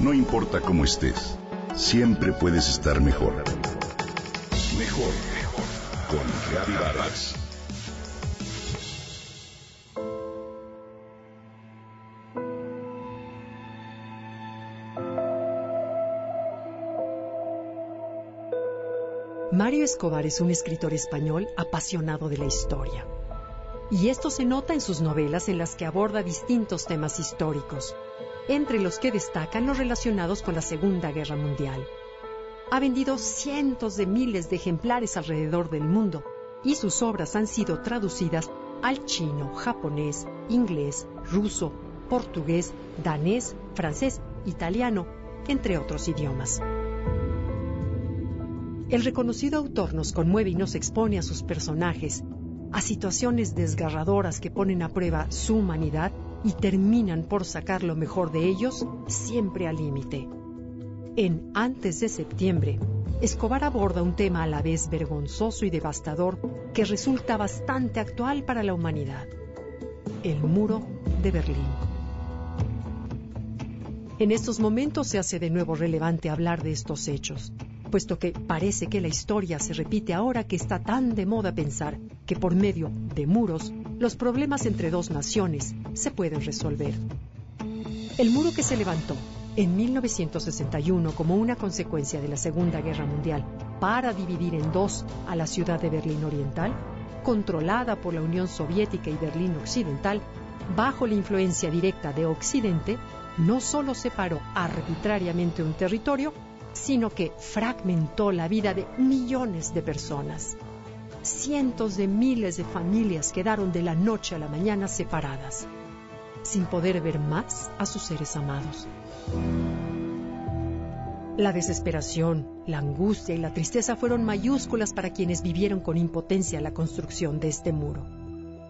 No importa cómo estés, siempre puedes estar mejor. Mejor, mejor. Con Vargas. Mario Escobar es un escritor español apasionado de la historia. Y esto se nota en sus novelas en las que aborda distintos temas históricos, entre los que destacan los relacionados con la Segunda Guerra Mundial. Ha vendido cientos de miles de ejemplares alrededor del mundo y sus obras han sido traducidas al chino, japonés, inglés, ruso, portugués, danés, francés, italiano, entre otros idiomas. El reconocido autor nos conmueve y nos expone a sus personajes, a situaciones desgarradoras que ponen a prueba su humanidad y terminan por sacar lo mejor de ellos siempre al límite. En Antes de septiembre, Escobar aborda un tema a la vez vergonzoso y devastador que resulta bastante actual para la humanidad, el muro de Berlín. En estos momentos se hace de nuevo relevante hablar de estos hechos, puesto que parece que la historia se repite ahora que está tan de moda pensar que por medio de muros los problemas entre dos naciones se pueden resolver. El muro que se levantó en 1961 como una consecuencia de la Segunda Guerra Mundial para dividir en dos a la ciudad de Berlín Oriental, controlada por la Unión Soviética y Berlín Occidental, bajo la influencia directa de Occidente, no solo separó arbitrariamente un territorio, sino que fragmentó la vida de millones de personas. Cientos de miles de familias quedaron de la noche a la mañana separadas, sin poder ver más a sus seres amados. La desesperación, la angustia y la tristeza fueron mayúsculas para quienes vivieron con impotencia la construcción de este muro,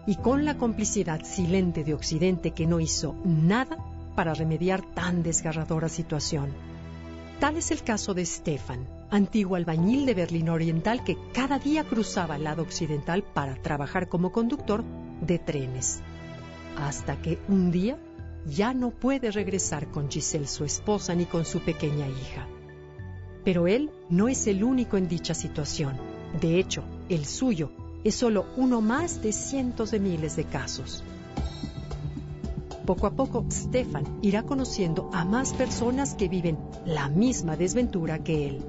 y con la complicidad silente de Occidente que no hizo nada para remediar tan desgarradora situación. Tal es el caso de Stefan, antiguo albañil de Berlín Oriental que cada día cruzaba el lado occidental para trabajar como conductor de trenes. Hasta que un día ya no puede regresar con Giselle, su esposa, ni con su pequeña hija. Pero él no es el único en dicha situación. De hecho, el suyo es solo uno más de cientos de miles de casos. Poco a poco, Stefan irá conociendo a más personas que viven la misma desventura que él.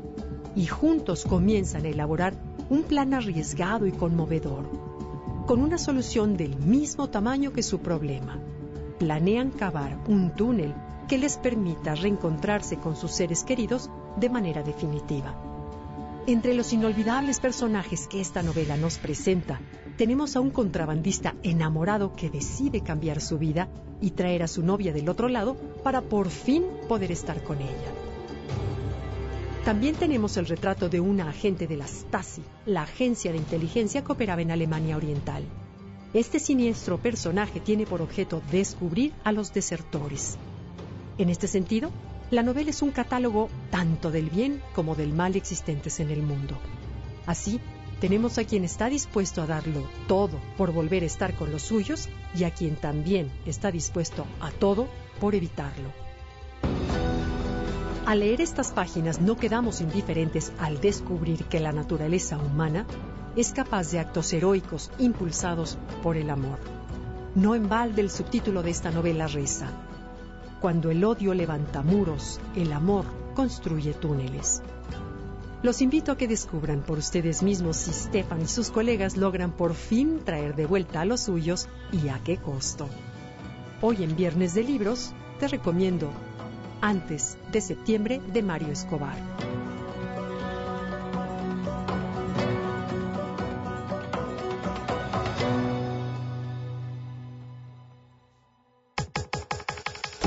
Y juntos comienzan a elaborar un plan arriesgado y conmovedor, con una solución del mismo tamaño que su problema. Planean cavar un túnel que les permita reencontrarse con sus seres queridos de manera definitiva. Entre los inolvidables personajes que esta novela nos presenta, tenemos a un contrabandista enamorado que decide cambiar su vida y traer a su novia del otro lado para por fin poder estar con ella. También tenemos el retrato de una agente de la Stasi, la agencia de inteligencia que operaba en Alemania Oriental. Este siniestro personaje tiene por objeto descubrir a los desertores. En este sentido, la novela es un catálogo tanto del bien como del mal existentes en el mundo. Así, tenemos a quien está dispuesto a darlo todo por volver a estar con los suyos y a quien también está dispuesto a todo por evitarlo. Al leer estas páginas no quedamos indiferentes al descubrir que la naturaleza humana es capaz de actos heroicos impulsados por el amor. No en balde el subtítulo de esta novela reza, cuando el odio levanta muros, el amor construye túneles. Los invito a que descubran por ustedes mismos si Stefan y sus colegas logran por fin traer de vuelta a los suyos y a qué costo. Hoy en Viernes de Libros te recomiendo Antes de septiembre de Mario Escobar.